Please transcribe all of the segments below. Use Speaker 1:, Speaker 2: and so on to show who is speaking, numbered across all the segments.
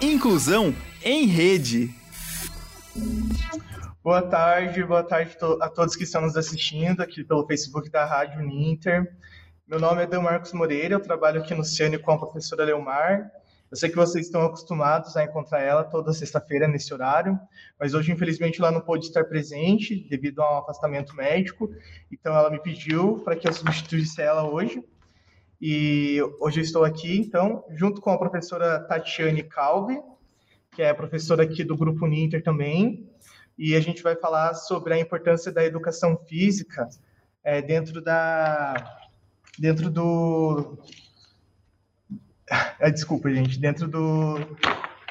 Speaker 1: Inclusão em rede.
Speaker 2: Boa tarde, boa tarde a todos que estão nos assistindo aqui pelo Facebook da Rádio Ninter. Meu nome é Dan Marcos Moreira, eu trabalho aqui no Ciane com a professora Leomar. Eu sei que vocês estão acostumados a encontrar ela toda sexta-feira nesse horário, mas hoje, infelizmente, ela não pôde estar presente devido a um afastamento médico, então ela me pediu para que eu substituísse ela hoje. E hoje eu estou aqui, então, junto com a professora Tatiane Calvi, que é professora aqui do Grupo Ninter também, e a gente vai falar sobre a importância da educação física é, dentro da dentro do é, desculpa gente dentro do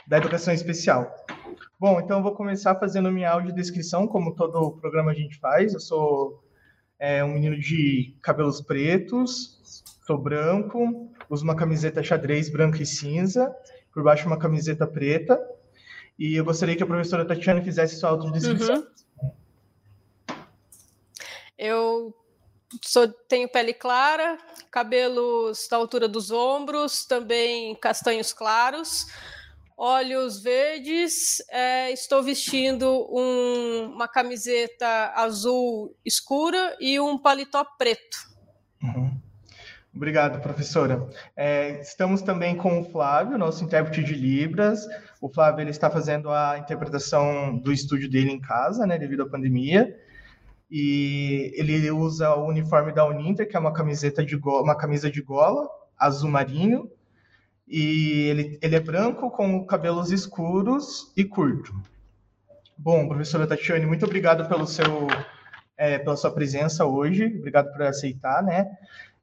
Speaker 2: da educação especial. Bom então eu vou começar fazendo minha audiodescrição como todo programa a gente faz. Eu sou é, um menino de cabelos pretos sou branco uso uma camiseta xadrez branca e cinza por baixo uma camiseta preta e eu gostaria que a professora Tatiana fizesse sua autodescrição. Uhum.
Speaker 3: Eu sou, tenho pele clara, cabelos da altura dos ombros, também castanhos claros, olhos verdes, é, estou vestindo um, uma camiseta azul escura e um paletó preto.
Speaker 2: Uhum. Obrigado, professora. É, estamos também com o Flávio, nosso intérprete de Libras. O Flávio ele está fazendo a interpretação do estúdio dele em casa, né, devido à pandemia. E ele usa o uniforme da Uninter, que é uma camiseta de gola, uma camisa de gola azul marinho. E ele, ele é branco com cabelos escuros e curto. Bom, professora Tatiane, muito obrigado pelo seu, é, pela sua presença hoje. Obrigado por aceitar, né?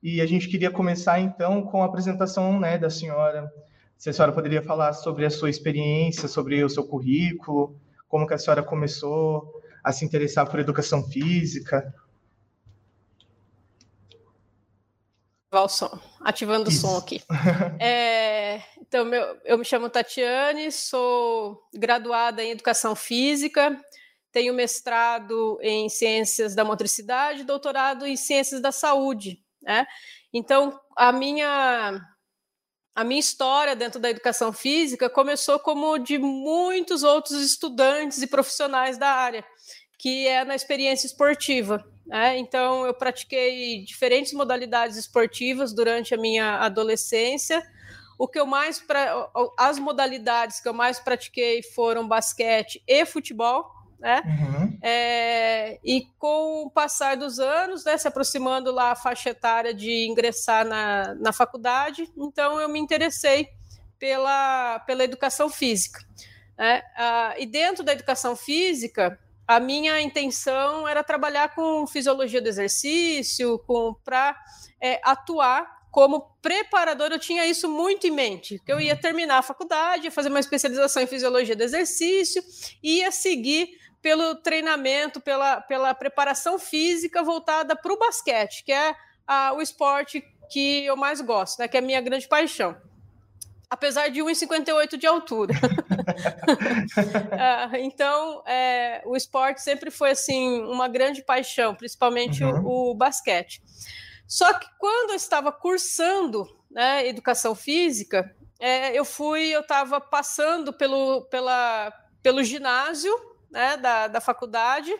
Speaker 2: E a gente queria começar então com a apresentação né, da senhora. Se a senhora poderia falar sobre a sua experiência, sobre o seu currículo, como que a senhora começou a se interessar por educação física.
Speaker 3: o som, ativando Isso. o som aqui. É, então, meu, eu me chamo Tatiane, sou graduada em Educação Física, tenho mestrado em Ciências da Motricidade, doutorado em Ciências da Saúde. Né? Então, a minha a minha história dentro da educação física começou como de muitos outros estudantes e profissionais da área, que é na experiência esportiva. Né? Então, eu pratiquei diferentes modalidades esportivas durante a minha adolescência. O que eu mais pra... as modalidades que eu mais pratiquei foram basquete e futebol né? Uhum. É, e com o passar dos anos, né, se aproximando lá a faixa etária de ingressar na, na faculdade, então eu me interessei pela, pela educação física. Né? Ah, e dentro da educação física, a minha intenção era trabalhar com fisiologia do exercício, para é, atuar como preparador, eu tinha isso muito em mente, que eu ia terminar a faculdade, ia fazer uma especialização em fisiologia do exercício, ia seguir pelo treinamento, pela, pela preparação física voltada para o basquete, que é a, o esporte que eu mais gosto, né, que é a minha grande paixão. Apesar de 1,58 de altura. uh, então, é, o esporte sempre foi assim uma grande paixão, principalmente uhum. o, o, basquete. Só que quando eu estava cursando né, educação física, é, eu fui, eu estava passando pelo, pela, pelo ginásio né, da, da faculdade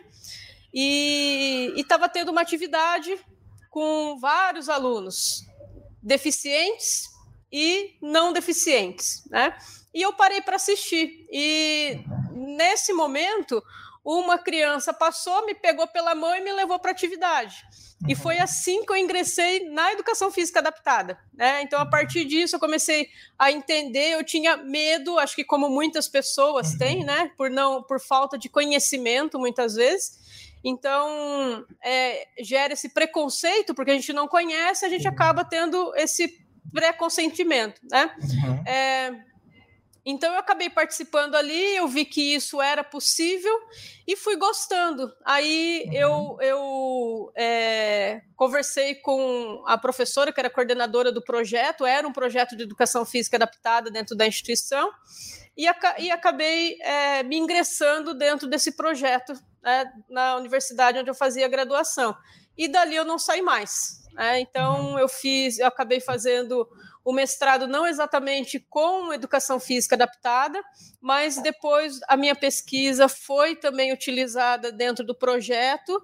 Speaker 3: e estava tendo uma atividade com vários alunos deficientes e não deficientes, né? E eu parei para assistir. E nesse momento, uma criança passou, me pegou pela mão e me levou para atividade. E foi assim que eu ingressei na educação física adaptada. Né? Então, a partir disso, eu comecei a entender. Eu tinha medo, acho que como muitas pessoas uhum. têm, né? Por não, por falta de conhecimento, muitas vezes. Então, é, gera esse preconceito, porque a gente não conhece, a gente acaba tendo esse preconsentimento, né? Uhum. É, então eu acabei participando ali, eu vi que isso era possível e fui gostando. Aí uhum. eu, eu é, conversei com a professora, que era coordenadora do projeto, era um projeto de educação física adaptada dentro da instituição, e, e acabei é, me ingressando dentro desse projeto né, na universidade onde eu fazia graduação. E dali eu não saí mais. Né? Então uhum. eu fiz, eu acabei fazendo o mestrado não exatamente com educação física adaptada, mas depois a minha pesquisa foi também utilizada dentro do projeto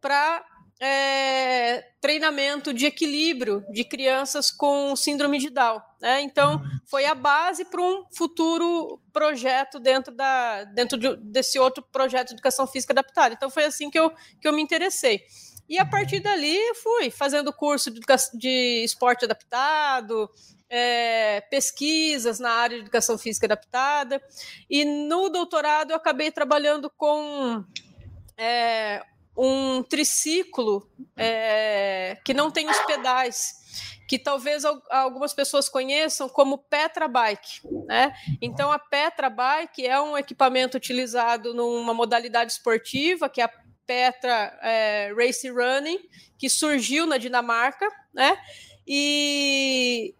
Speaker 3: para é, treinamento de equilíbrio de crianças com síndrome de Down. Né? Então, uhum. foi a base para um futuro projeto dentro, da, dentro de, desse outro projeto de educação física adaptada. Então, foi assim que eu, que eu me interessei. E a partir dali, fui fazendo curso de, de esporte adaptado, é, pesquisas na área de educação física adaptada. E no doutorado, eu acabei trabalhando com é, um triciclo é, que não tem os pedais, que talvez algumas pessoas conheçam como Petra Bike. Né? Então, a Petra Bike é um equipamento utilizado numa modalidade esportiva, que é a Petra é, Race Running, que surgiu na Dinamarca, né? E,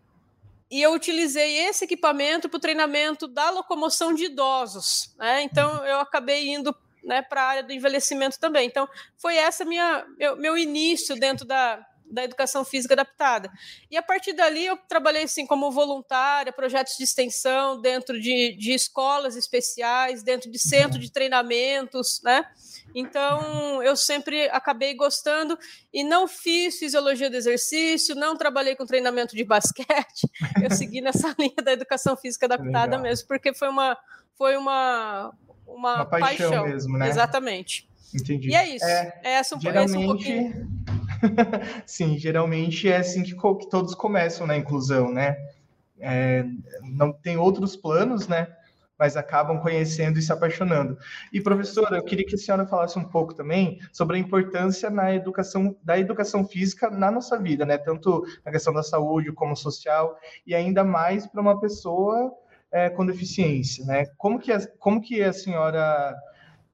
Speaker 3: e eu utilizei esse equipamento para o treinamento da locomoção de idosos. Né? Então, eu acabei indo né, para a área do envelhecimento também. Então, foi essa minha meu, meu início dentro da, da educação física adaptada. E a partir dali eu trabalhei assim como voluntária, projetos de extensão dentro de, de escolas especiais, dentro de centro de treinamentos, né? Então eu sempre acabei gostando e não fiz fisiologia do exercício, não trabalhei com treinamento de basquete, eu segui nessa linha da educação física adaptada Legal. mesmo, porque foi uma foi uma uma, uma paixão, paixão, mesmo, né? Exatamente.
Speaker 2: Entendi.
Speaker 3: E é isso. É, é essa um, geralmente... esse um pouquinho.
Speaker 2: Sim, geralmente é assim que, que todos começam na inclusão, né? É, não tem outros planos, né? Mas acabam conhecendo e se apaixonando. E professora, eu queria que a senhora falasse um pouco também sobre a importância na educação da educação física na nossa vida, né? Tanto na questão da saúde como social e ainda mais para uma pessoa é, com deficiência, né? Como que, a, como que a senhora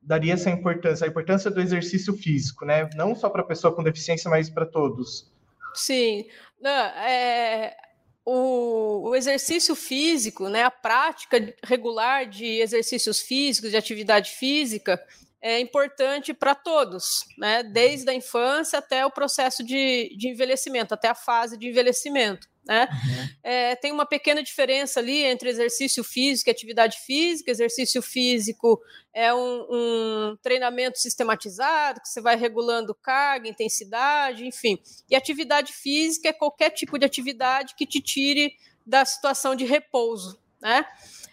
Speaker 2: daria essa importância, a importância do exercício físico, né? Não só para a pessoa com deficiência, mas para todos.
Speaker 3: Sim, Não, é, o, o, exercício físico, né, a prática regular de exercícios físicos, de atividade física, é importante para todos, né, desde a infância até o processo de, de envelhecimento, até a fase de envelhecimento. Né? Uhum. É, tem uma pequena diferença ali entre exercício físico e atividade física. Exercício físico é um, um, treinamento sistematizado, que você vai regulando carga, intensidade, enfim. E atividade física é qualquer tipo de atividade que te tire da situação de repouso. Né?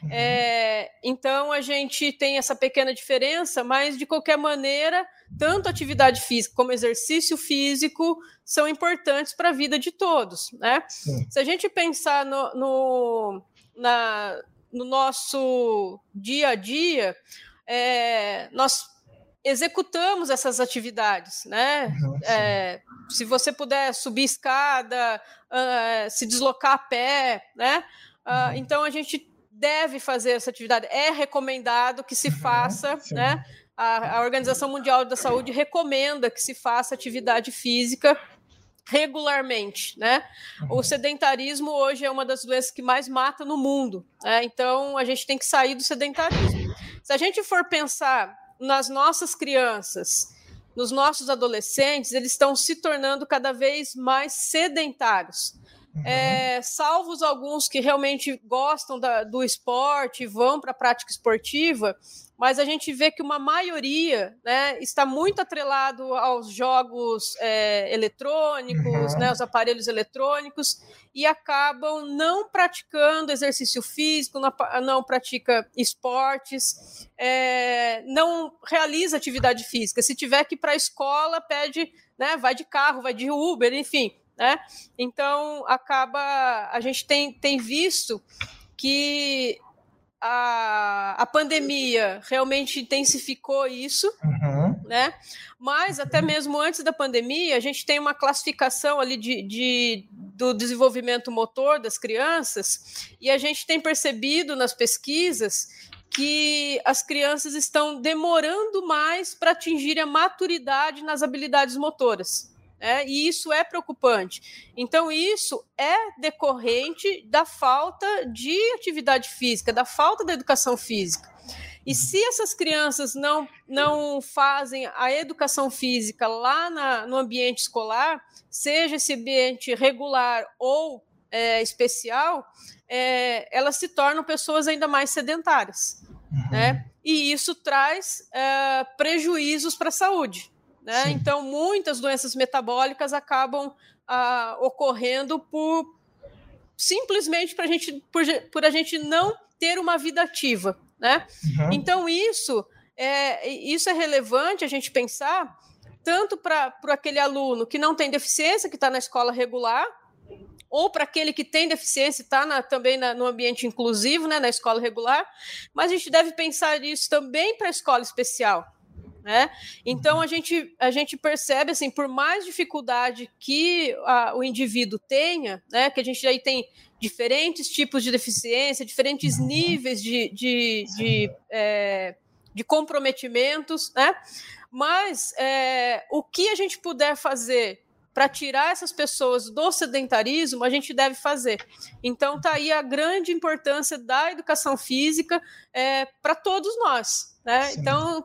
Speaker 3: Uhum. É, então a gente tem essa pequena diferença, mas de qualquer maneira, tanto atividade física como exercício físico são importantes para a vida de todos. Né? Se a gente pensar no, no, na, no nosso dia a dia, é, nós executamos essas atividades, né? Uhum, é, se você puder subir escada, uh, se deslocar a pé, né? Uh. Então a gente deve fazer essa atividade. É recomendado que se uhum, faça, né? A, a Organização Mundial da Saúde recomenda que se faça atividade física regularmente, né? O uhum. sedentarismo hoje é uma das doenças que mais mata no mundo, né? Então a gente tem que sair do sedentarismo. Se a gente for pensar nas nossas crianças, nos nossos adolescentes, eles estão se tornando cada vez mais sedentários. Uhum. É, salvos alguns que realmente gostam da, do esporte, vão para a prática esportiva, mas a gente vê que uma maioria né, está muito atrelado aos jogos é, eletrônicos, uhum. né, aos aparelhos eletrônicos, e acabam não praticando exercício físico, não, não pratica esportes, é, não realiza atividade física. Se tiver que ir para a escola, pede, né, vai de carro, vai de Uber, enfim né? Então acaba a gente tem, tem visto que a, a pandemia realmente intensificou isso, uhum. né? Mas até mesmo antes da pandemia, a gente tem uma classificação ali de, de, do desenvolvimento motor das crianças, e a gente tem percebido nas pesquisas que as crianças estão demorando mais para atingir a maturidade nas habilidades motoras. É, e isso é preocupante. Então, isso é decorrente da falta de atividade física, da falta da educação física. E se essas crianças não, não fazem a educação física lá na, no ambiente escolar, seja esse ambiente regular ou é, especial, é, elas se tornam pessoas ainda mais sedentárias, uhum. né? E isso traz é, prejuízos para a saúde, né? Então, muitas doenças metabólicas acabam ah, ocorrendo por simplesmente pra gente, por, por a gente não ter uma vida ativa, né? Uhum. Então, isso é, isso é relevante a gente pensar tanto para aquele aluno que não tem deficiência, que está na escola regular, ou para aquele que tem deficiência está também na, no ambiente inclusivo, né, na escola regular, mas a gente deve pensar nisso também para a escola especial. Né? Então a gente, a gente percebe assim, por mais dificuldade que a, o indivíduo tenha, né, que a gente aí tem diferentes tipos de deficiência, diferentes uhum. níveis de, de, de, é, de comprometimentos, né? Mas é, o que a gente puder fazer para tirar essas pessoas do sedentarismo, a gente deve fazer. Então, tá aí a grande importância da educação física é, para todos nós. Né? Então,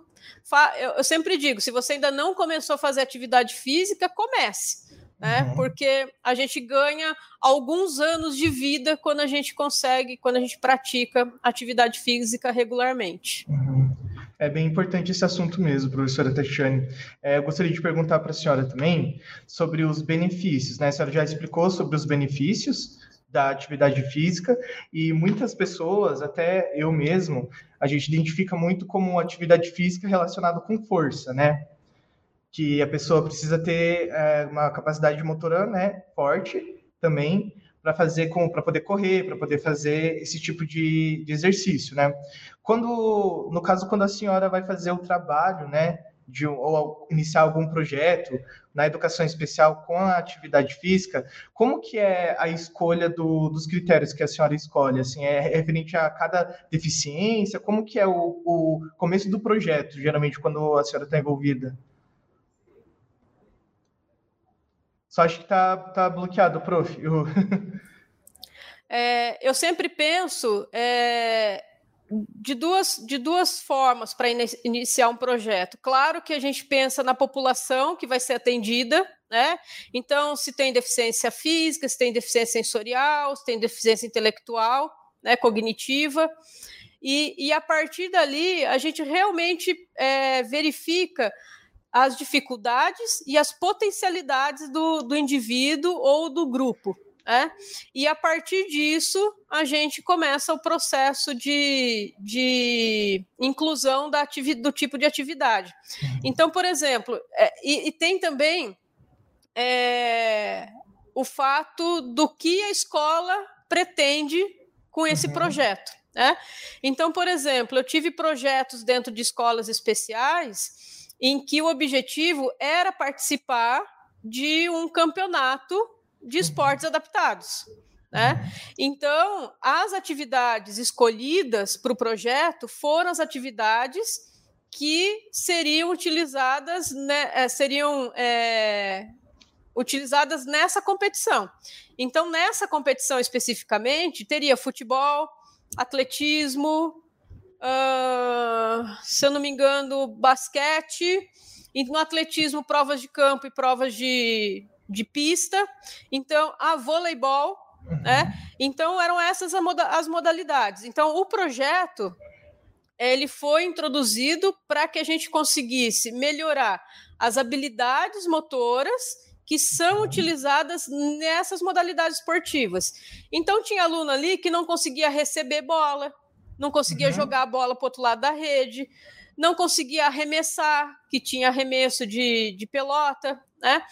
Speaker 3: eu sempre digo: se você ainda não começou a fazer atividade física, comece. Né? Uhum. Porque a gente ganha alguns anos de vida quando a gente consegue, quando a gente pratica atividade física regularmente.
Speaker 2: Uhum. É bem importante esse assunto mesmo, professora Tatiane. É, eu gostaria de perguntar para a senhora também sobre os benefícios. Né? A senhora já explicou sobre os benefícios da atividade física e muitas pessoas, até eu mesmo, a gente identifica muito como atividade física relacionada com força, né? Que a pessoa precisa ter é, uma capacidade motora né, forte também para fazer com para poder correr, para poder fazer esse tipo de, de, exercício, né? Quando no caso quando a senhora vai fazer o trabalho, né, de ou iniciar algum projeto na educação especial com a atividade física, como que é a escolha do, dos critérios que a senhora escolhe? Assim, é referente a cada deficiência? Como que é o, o começo do projeto, geralmente, quando a senhora está envolvida? Só acho que está tá bloqueado, prof. Eu...
Speaker 3: É, eu sempre penso é, de, duas, de duas formas para in iniciar um projeto. Claro que a gente pensa na população que vai ser atendida, né? Então, se tem deficiência física, se tem deficiência sensorial, se tem deficiência intelectual, né, cognitiva. E, e a partir dali, a gente realmente é, verifica as dificuldades e as potencialidades do, do indivíduo ou do grupo. Né? E a partir disso, a gente começa o processo de, de inclusão da do tipo de atividade. Uhum. Então, por exemplo, é, e, e, tem também é, o fato do que a escola pretende com esse uhum. projeto. Né? Então, por exemplo, eu tive projetos dentro de escolas especiais em que o objetivo era participar de um campeonato de esportes adaptados. Né? Então, as atividades escolhidas para o projeto foram as atividades que seriam utilizadas, né, seriam é, utilizadas nessa competição. Então, nessa competição especificamente, teria futebol, atletismo, uh, se eu não me engano, basquete, e no atletismo, provas de campo e provas de, de pista. Então, a voleibol, né? Então, eram essas as modalidades. Então, o projeto ele foi introduzido para que a gente conseguisse melhorar as habilidades motoras que são utilizadas nessas modalidades esportivas. Então, tinha aluno ali que não conseguia receber bola, não conseguia uhum. jogar a bola para outro lado da rede, não conseguia arremessar, que tinha arremesso de, de pelota, né?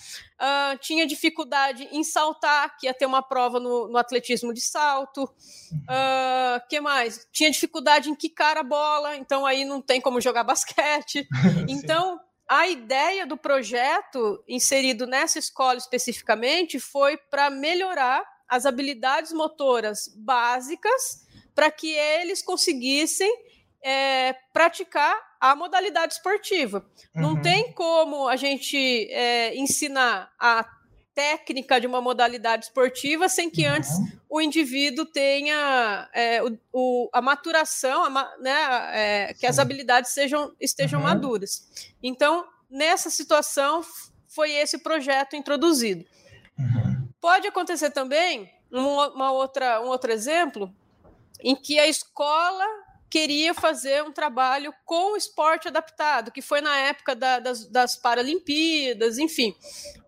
Speaker 3: Uh, tinha dificuldade em saltar, que ia ter uma prova no, no atletismo de salto. Uh, que mais? Tinha dificuldade em quicar a bola, então aí não tem como jogar basquete. então, a ideia do projeto inserido nessa escola especificamente foi para melhorar as habilidades motoras básicas para que eles conseguissem é, praticar a modalidade esportiva. Uhum. Não tem como a gente é, ensinar a técnica de uma modalidade esportiva sem que uhum. antes o indivíduo tenha é, o, o, a maturação, a, né, é, que as habilidades sejam, estejam uhum. maduras. Então, nessa situação, foi esse projeto introduzido. Uhum. Pode acontecer também uma, uma outra, um outro exemplo em que a escola queria fazer um trabalho com esporte adaptado, que foi na época da, das, das Paralimpíadas, enfim.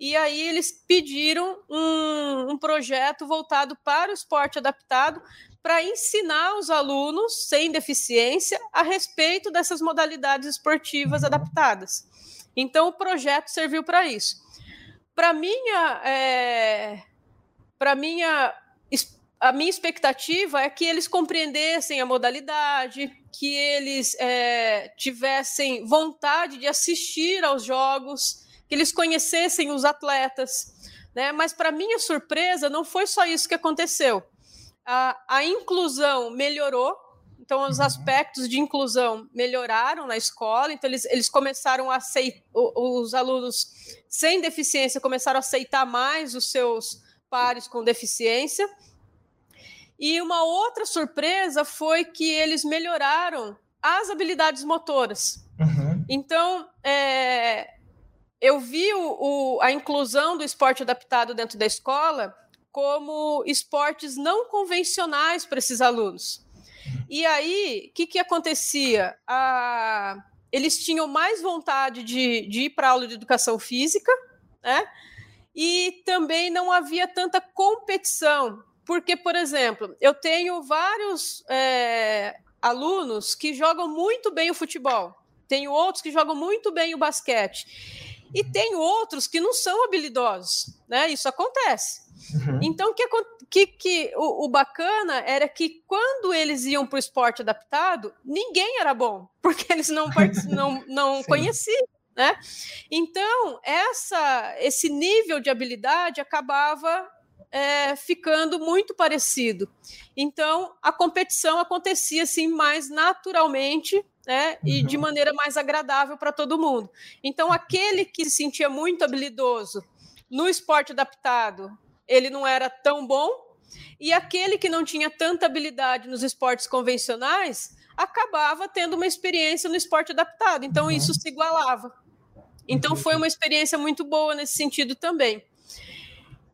Speaker 3: E aí eles pediram um, um projeto voltado para o esporte adaptado para ensinar os alunos sem deficiência a respeito dessas modalidades esportivas adaptadas. Então o projeto serviu para isso. Para minha, é, para minha a minha expectativa é que eles compreendessem a modalidade, que eles é, tivessem vontade de assistir aos jogos, que eles conhecessem os atletas. Né? Mas, para minha surpresa, não foi só isso que aconteceu. A, a inclusão melhorou, então os uhum. aspectos de inclusão melhoraram na escola, então eles, eles começaram a aceitar, os alunos sem deficiência começaram a aceitar mais os seus pares com deficiência. E uma outra surpresa foi que eles melhoraram as habilidades motoras. Uhum. Então, é, eu vi o, o, a inclusão do esporte adaptado dentro da escola como esportes não convencionais para esses alunos. E aí, o que, que acontecia? A, eles tinham mais vontade de, de ir para aula de educação física, né? E também não havia tanta competição. Porque, por exemplo, eu tenho vários é, alunos que jogam muito bem o futebol, tenho outros que jogam muito bem o basquete, e tenho outros que não são habilidosos, né? Isso acontece. Uhum. Então, que, que, que o, o, bacana era que quando eles iam para o esporte adaptado, ninguém era bom, porque eles não, não, não conheciam. Né? Então, essa, esse nível de habilidade acabava é, ficando muito parecido. Então, a competição acontecia assim mais naturalmente né, e de uhum. maneira mais agradável para todo mundo. Então, aquele que se sentia muito habilidoso no esporte adaptado, ele não era tão bom, e aquele que não tinha tanta habilidade nos esportes convencionais acabava tendo uma experiência no esporte adaptado. Então, uhum. isso se igualava. Então, foi uma experiência muito boa nesse sentido também.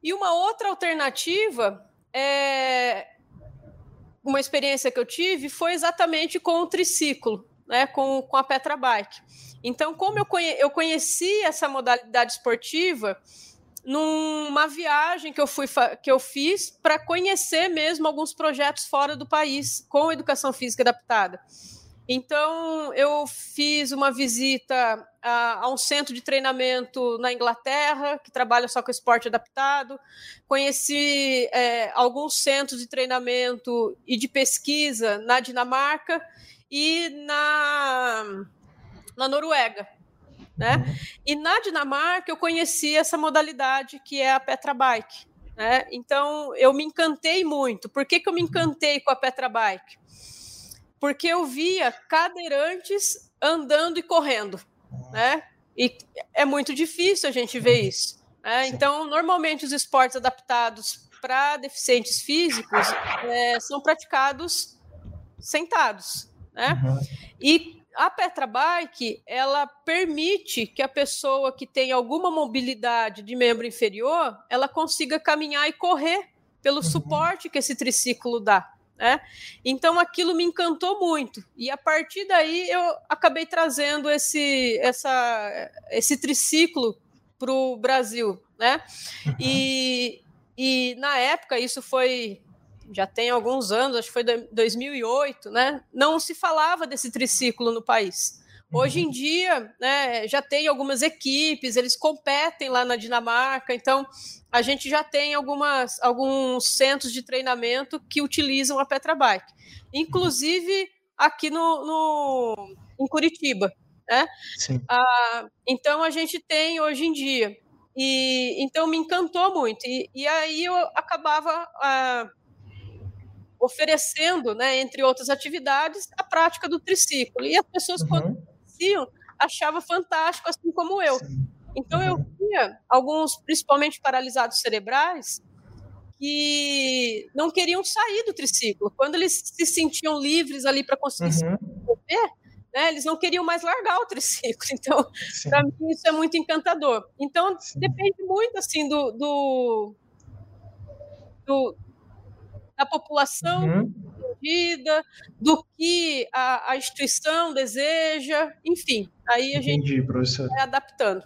Speaker 3: E uma outra alternativa é uma experiência que eu tive foi exatamente com o triciclo, né, com, com a Petra Bike. Então, como eu, conhe, eu conheci essa modalidade esportiva numa viagem que eu, fui, que eu fiz para conhecer mesmo alguns projetos fora do país com educação física adaptada. Então, eu fiz uma visita a, a, um centro de treinamento na Inglaterra, que trabalha só com esporte adaptado. Conheci é, alguns centros de treinamento e de pesquisa na Dinamarca e na, na Noruega. Né? Uhum. E na Dinamarca eu conheci essa modalidade que é a Petra Bike. Né? Então, eu me encantei muito. Por que, que eu me encantei com a Petra Bike? Porque eu via cadeirantes andando e correndo, né? E é muito difícil a gente ver isso. Né? Então, normalmente os esportes adaptados para deficientes físicos é, são praticados sentados, né? Uhum. E a Petra Bike, ela permite que a pessoa que tem alguma mobilidade de membro inferior, ela consiga caminhar e correr pelo uhum. suporte que esse triciclo dá. Né? Então aquilo me encantou muito e a partir daí eu acabei trazendo esse, essa, esse triciclo para o Brasil, né? Uhum. E, e na época isso foi já tem alguns anos, acho que foi 2008, né? Não se falava desse triciclo no país. Hoje em uhum. dia, né, já tem algumas equipes, eles competem lá na Dinamarca, então a gente já tem algumas, alguns centros de treinamento que utilizam a Petrabike, inclusive aqui no, no em Curitiba, né? Ah, então a gente tem hoje em dia e então me encantou muito e, e aí eu acabava ah, oferecendo, né, entre outras atividades, a prática do triciclo e as pessoas uhum. quando conheciam achava fantástico, assim como eu. Sim. Então eu uhum. via alguns, principalmente paralisados cerebrais, que não queriam sair do triciclo. Quando eles se sentiam livres ali para conseguir uhum. se mover, né, eles não queriam mais largar o triciclo. Então, para mim isso é muito encantador. Então, Sim. depende muito assim do, do, do da população uhum. Do que a, a, instituição deseja, enfim. Aí a
Speaker 2: Entendi,
Speaker 3: gente
Speaker 2: professor.
Speaker 3: vai adaptando.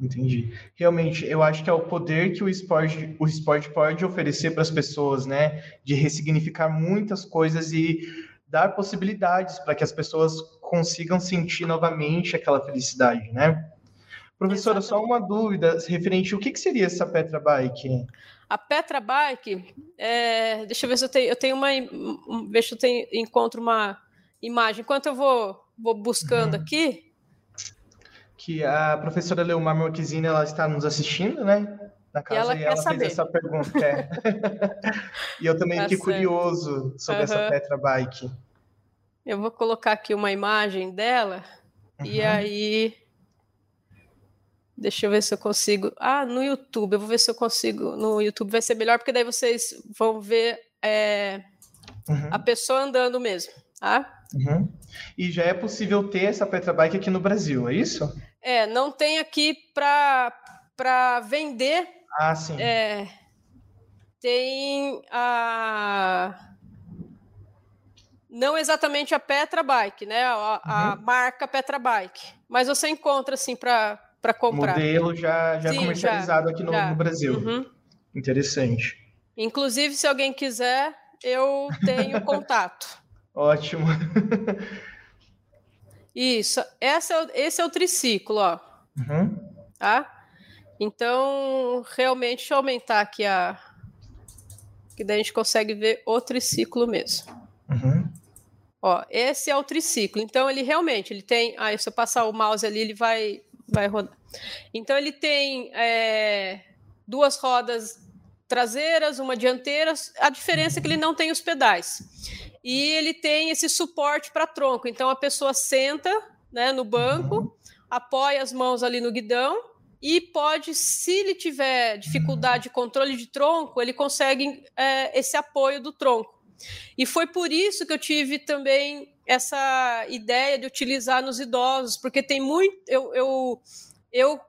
Speaker 2: Entendi. Realmente, eu acho que é o poder que o esporte, o esporte pode oferecer para as pessoas, né? De ressignificar muitas coisas e dar possibilidades para que as pessoas consigam sentir novamente aquela felicidade, né? Professora, Exatamente. só uma dúvida referente o que, que seria essa Petra Bike?
Speaker 3: A Petra Bike, é, deixa eu ver se eu tenho, eu tenho uma, ver se eu tenho, encontro uma imagem. Enquanto eu vou, vou buscando uhum. aqui,
Speaker 2: que a professora Leomar Marquezine ela está nos assistindo, né?
Speaker 3: Na casa, e ela, e ela fez
Speaker 2: essa pergunta. É. e eu também tá fiquei certo. curioso sobre uhum. essa Petra Bike.
Speaker 3: Eu vou colocar aqui uma imagem dela uhum. e aí Deixa eu ver se eu consigo. Ah, no YouTube. Eu vou ver se eu consigo. No YouTube vai ser melhor, porque daí vocês vão ver é, uhum. a pessoa andando mesmo. Tá?
Speaker 2: Uhum. E já é possível ter essa Petrabike aqui no Brasil, é isso?
Speaker 3: É, não tem aqui para vender.
Speaker 2: Ah, sim.
Speaker 3: É, tem a. Não exatamente a Petra Bike, né? A, a uhum. marca Petra Bike. Mas você encontra, assim, para comprar.
Speaker 2: Modelo já, já Sim, comercializado já, aqui no, já. no Brasil. Uhum. Interessante.
Speaker 3: Inclusive, se alguém quiser, eu tenho contato.
Speaker 2: Ótimo.
Speaker 3: Isso. Esse é, o, esse é o triciclo, ó. Uhum. Tá? Então, realmente, deixa eu aumentar aqui a. Que daí a gente consegue ver o triciclo mesmo. Uhum. Ó, esse é o triciclo. Então, ele realmente ele tem. Ah, se eu passar o mouse ali, ele vai, vai rodar. Então, ele tem é, duas rodas traseiras, uma dianteira. A diferença é que ele não tem os pedais e ele tem esse suporte para tronco. Então a pessoa senta né, no banco, apoia as mãos ali no guidão e pode, se ele tiver dificuldade de controle de tronco, ele consegue é, esse apoio do tronco. E foi por isso que eu tive também essa ideia de utilizar nos idosos, porque tem muito. Eu, eu, eu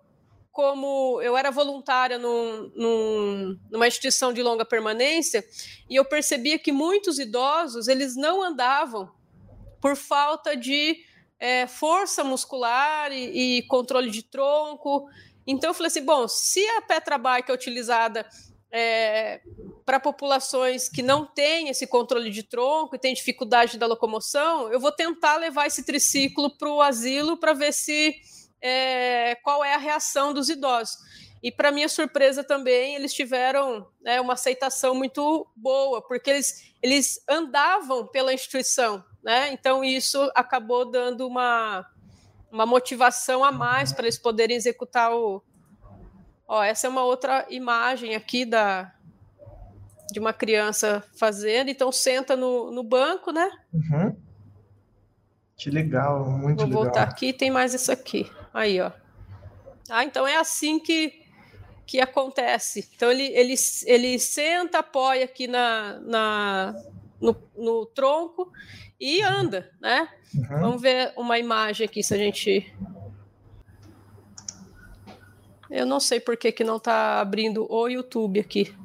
Speaker 3: como eu era voluntária num, num, numa instituição de longa permanência e eu percebia que muitos idosos eles não andavam por falta de é, força muscular e, e, controle de tronco. Então eu falei assim, bom, se a Petra Bike é utilizada é, para populações que não têm esse controle de tronco e têm dificuldade da locomoção, eu vou tentar levar esse triciclo para o asilo para ver se é, qual é a reação dos idosos. E, para minha surpresa também, eles tiveram né, uma aceitação muito boa, porque eles, eles andavam pela instituição, né? então isso acabou dando uma, uma motivação a mais para eles poderem executar o. Ó, essa é uma outra imagem aqui da, de uma criança fazendo, então senta no, no banco, né?
Speaker 2: Uhum. Que legal, muito
Speaker 3: Vou
Speaker 2: legal.
Speaker 3: Vou voltar aqui, tem mais isso aqui. Aí, ó. Ah, então é assim que, que acontece. Então ele, ele, ele senta, apoia aqui na, na, no, no tronco e anda, né? Uhum. Vamos ver uma imagem aqui, se a gente. Eu não sei por que, que não está abrindo o YouTube aqui.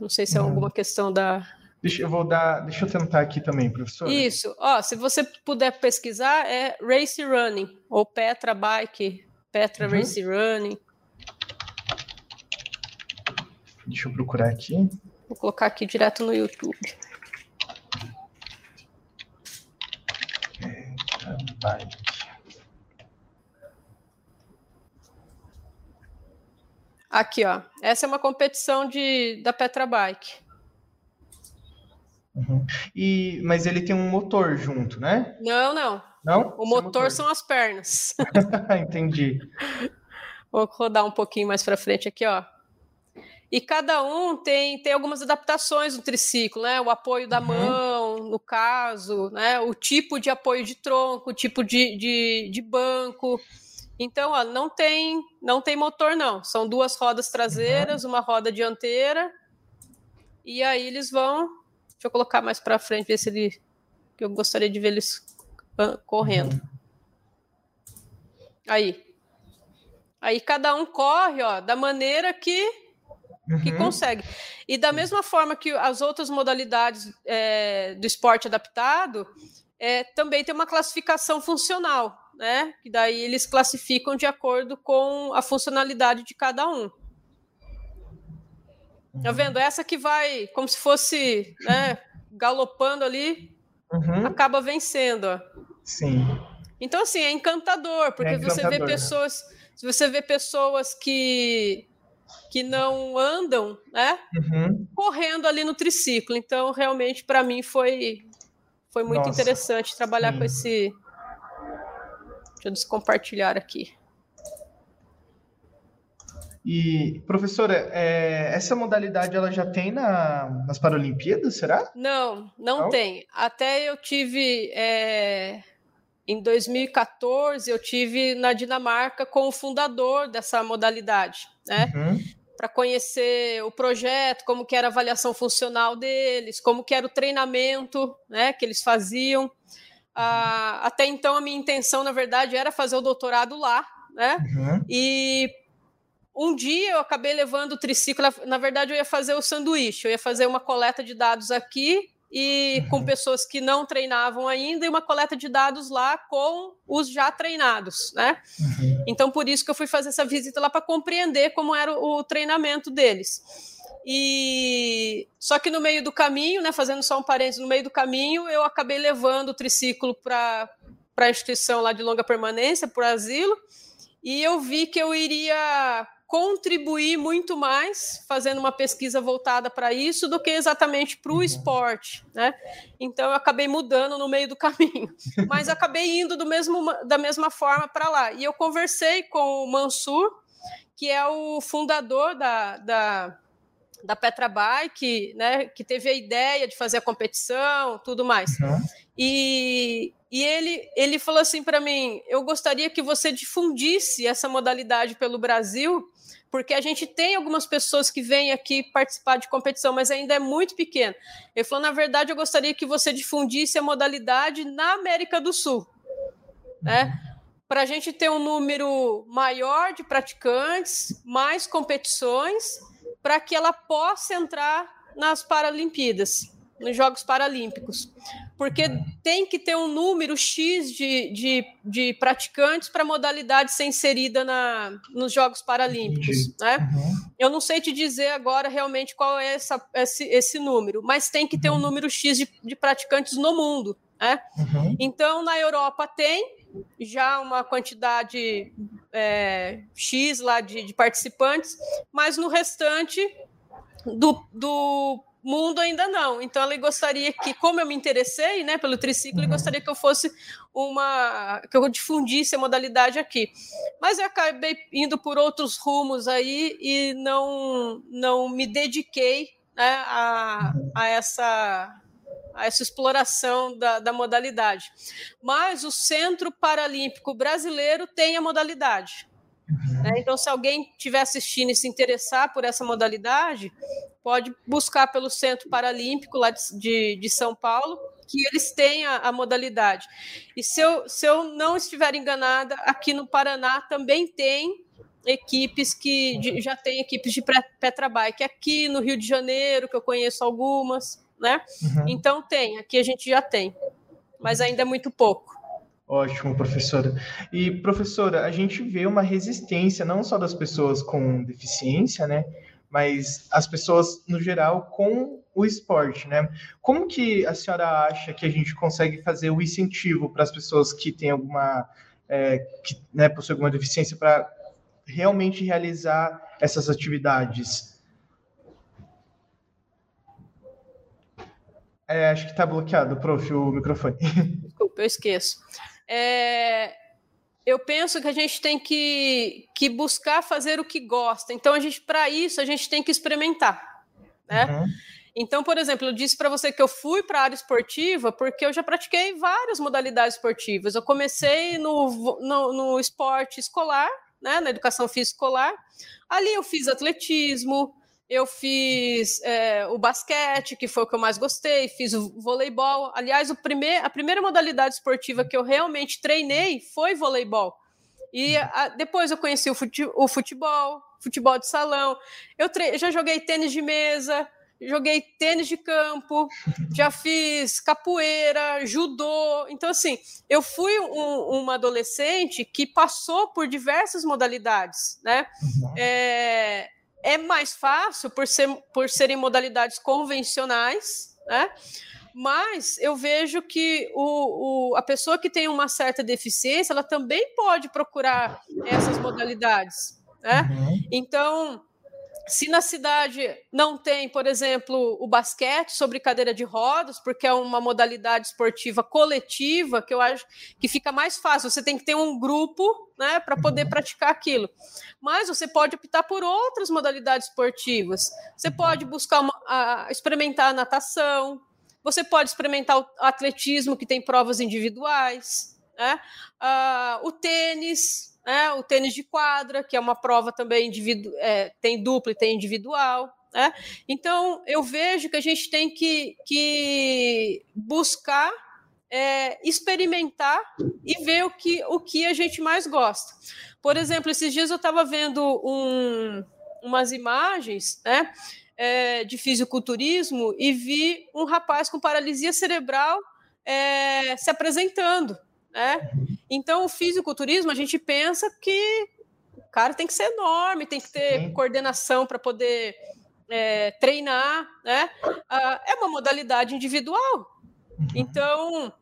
Speaker 3: Não sei se é uhum. alguma questão da,
Speaker 2: Deixa eu vou dar, deixa eu tentar aqui também, professor.
Speaker 3: Isso. Ó, se você puder pesquisar, é Race Running ou Petra Bike, Petra uhum. Race Running.
Speaker 2: Deixa eu procurar aqui.
Speaker 3: Vou colocar aqui direto no YouTube. Petra Bike. Aqui, ó. Essa é uma competição de, da Petra Bike.
Speaker 2: Uhum. E, mas ele tem um motor junto, né?
Speaker 3: Não, não.
Speaker 2: Não?
Speaker 3: O motor, motor, são as pernas.
Speaker 2: Entendi.
Speaker 3: Vou rodar um pouquinho mais para frente aqui, ó. E cada um tem, tem algumas adaptações no triciclo, né? O apoio da uhum. mão, no caso, né? O tipo de apoio de tronco, o tipo de, de, de banco. Então, ó, não tem, não tem motor, não. São duas rodas traseiras, uhum. uma roda dianteira. E aí eles vão Deixa eu colocar mais para frente, ver se ele. que eu gostaria de ver eles correndo. Uhum. Aí. Aí cada um corre, ó, da maneira que uhum. que consegue. E da mesma forma que as outras modalidades é, do esporte adaptado, é, também tem uma classificação funcional, né? Que daí eles classificam de acordo com a funcionalidade de cada um. Tá uhum. vendo? Essa que vai como se fosse né, galopando ali, uhum. acaba vencendo. Ó.
Speaker 2: Sim.
Speaker 3: Então, assim, é encantador, porque é encantador. você vê pessoas. Se você vê pessoas que que não andam, né? Uhum. Correndo ali no triciclo. Então, realmente, para mim foi foi muito Nossa, interessante trabalhar sim. com esse. Deixa eu descompartilhar aqui.
Speaker 2: E, professora, é, essa modalidade ela já tem na, nas Paralimpíadas, será?
Speaker 3: Não, não, não? tem. Até eu tive. É, em 2014, eu tive na Dinamarca com o fundador dessa modalidade, né? Uhum. Para conhecer o projeto, como que era a avaliação funcional deles, como que era o treinamento, né, que eles faziam. Ah, até então a minha intenção, na verdade, era fazer o doutorado lá, né? Uhum. E um dia eu acabei levando o triciclo, na verdade eu ia fazer o sanduíche, eu ia fazer uma coleta de dados aqui e uhum. com pessoas que não treinavam ainda e uma coleta de dados lá com os já treinados, né? Uhum. Então por isso que eu fui fazer essa visita lá para compreender como era o, o treinamento deles. E só que no meio do caminho, né, fazendo só um parênteses, no meio do caminho eu acabei levando o triciclo para para a instituição lá de longa permanência, para o asilo, e eu vi que eu iria contribuir muito mais fazendo uma pesquisa voltada para isso do que exatamente para o uhum. esporte, né? Então eu acabei mudando no meio do caminho, mas acabei indo do mesmo, da mesma forma para lá. E eu conversei com o Mansur, que é o fundador da, da, da Petra Bike, né? Que teve a ideia de fazer a competição, tudo mais. Uhum. E, e ele, ele falou assim para mim: eu gostaria que você difundisse essa modalidade pelo Brasil porque a gente tem algumas pessoas que vêm aqui participar de competição, mas ainda é muito pequeno. Ele falou: na verdade, eu gostaria que você difundisse a modalidade na América do Sul, né? Para a gente ter um número maior de praticantes, mais competições, para que ela possa entrar nas Paralimpíadas nos Jogos Paralímpicos, porque tem que ter um número X de, de, de praticantes para a modalidade ser inserida na, nos Jogos Paralímpicos. Né? Uhum. Eu não sei te dizer agora realmente qual é essa, esse, esse número, mas tem que ter um uhum. número X de, de praticantes no mundo. Né? Uhum. Então, na Europa tem já uma quantidade é, X lá de, de participantes, mas no restante do, do mundo ainda não. Então ele gostaria que, como eu me interessei, né, pelo triciclo, uhum. gostaria que eu fosse uma que eu difundisse a modalidade aqui. Mas eu acabei indo por outros rumos aí e não não me dediquei né, a, a essa a essa exploração da, da modalidade. Mas o Centro Paralímpico Brasileiro tem a modalidade. Né? Então, se alguém estiver assistindo e se interessar por essa modalidade, pode buscar pelo Centro Paralímpico lá de, de, de São Paulo, que eles têm a, a, modalidade. E se eu, se eu não estiver enganada, aqui no Paraná também tem equipes que de, já tem equipes de Petrabike aqui no Rio de Janeiro, que eu conheço algumas, né? Uhum. Então tem, aqui a gente já tem, mas ainda é muito pouco.
Speaker 2: Ótimo, professora. E, professora, a gente vê uma resistência não só das pessoas com deficiência, né? Mas as pessoas, no geral, com o esporte, né? Como que a senhora acha que a gente consegue fazer o incentivo para as pessoas que têm alguma, é, que né, possuem alguma deficiência para realmente realizar essas atividades? É, acho que está bloqueado, prof, o microfone.
Speaker 3: Desculpa, eu esqueço é, eu penso que a gente tem que, que buscar fazer o que gosta. Então, a gente, para isso, a gente tem que experimentar, né? Uhum. Então, por exemplo, eu disse para você que eu fui para a área esportiva porque eu já pratiquei várias modalidades esportivas. Eu comecei no, no, no esporte escolar, né, na educação física escolar. Ali eu fiz atletismo, eu fiz é, o basquete, que foi o que eu mais gostei, fiz o voleibol. Aliás, o primeir, a primeira modalidade esportiva que eu realmente treinei foi voleibol. E a, depois eu conheci o, fute, o futebol, futebol de salão. Eu tre já joguei tênis de mesa, joguei tênis de campo, já fiz capoeira, judô. Então, assim, eu fui um, uma adolescente que passou por diversas modalidades, né? Uhum. É, é mais fácil por, ser, por serem modalidades convencionais, né? Mas eu vejo que o, o, a pessoa que tem uma certa deficiência, ela também pode procurar essas modalidades. Né? Uhum. Então, se na cidade não tem, por exemplo, o basquete sobre cadeira de rodas, porque é uma modalidade esportiva coletiva, que eu acho que fica mais fácil. Você tem que ter um grupo né, para poder uhum. praticar aquilo. Mas você pode optar por outras modalidades esportivas. Você pode buscar uma, a, experimentar a natação, você pode experimentar o atletismo, que tem provas individuais, né? Uh, o tênis, né? o tênis de quadra, que é uma prova também individu é, tem dupla e tem individual. Né? Então, eu vejo que a gente tem que, que buscar é, experimentar e ver o que, o que a gente mais gosta. Por exemplo, esses dias eu estava vendo um, umas imagens, né? é, de fisiculturismo e vi um rapaz com paralisia cerebral é, se apresentando. Né? Então, o fisiculturismo, a gente pensa que o cara tem que ser enorme, tem que ter Sim. coordenação para poder é, treinar. Né? Ah, é uma modalidade individual. Uhum. Então,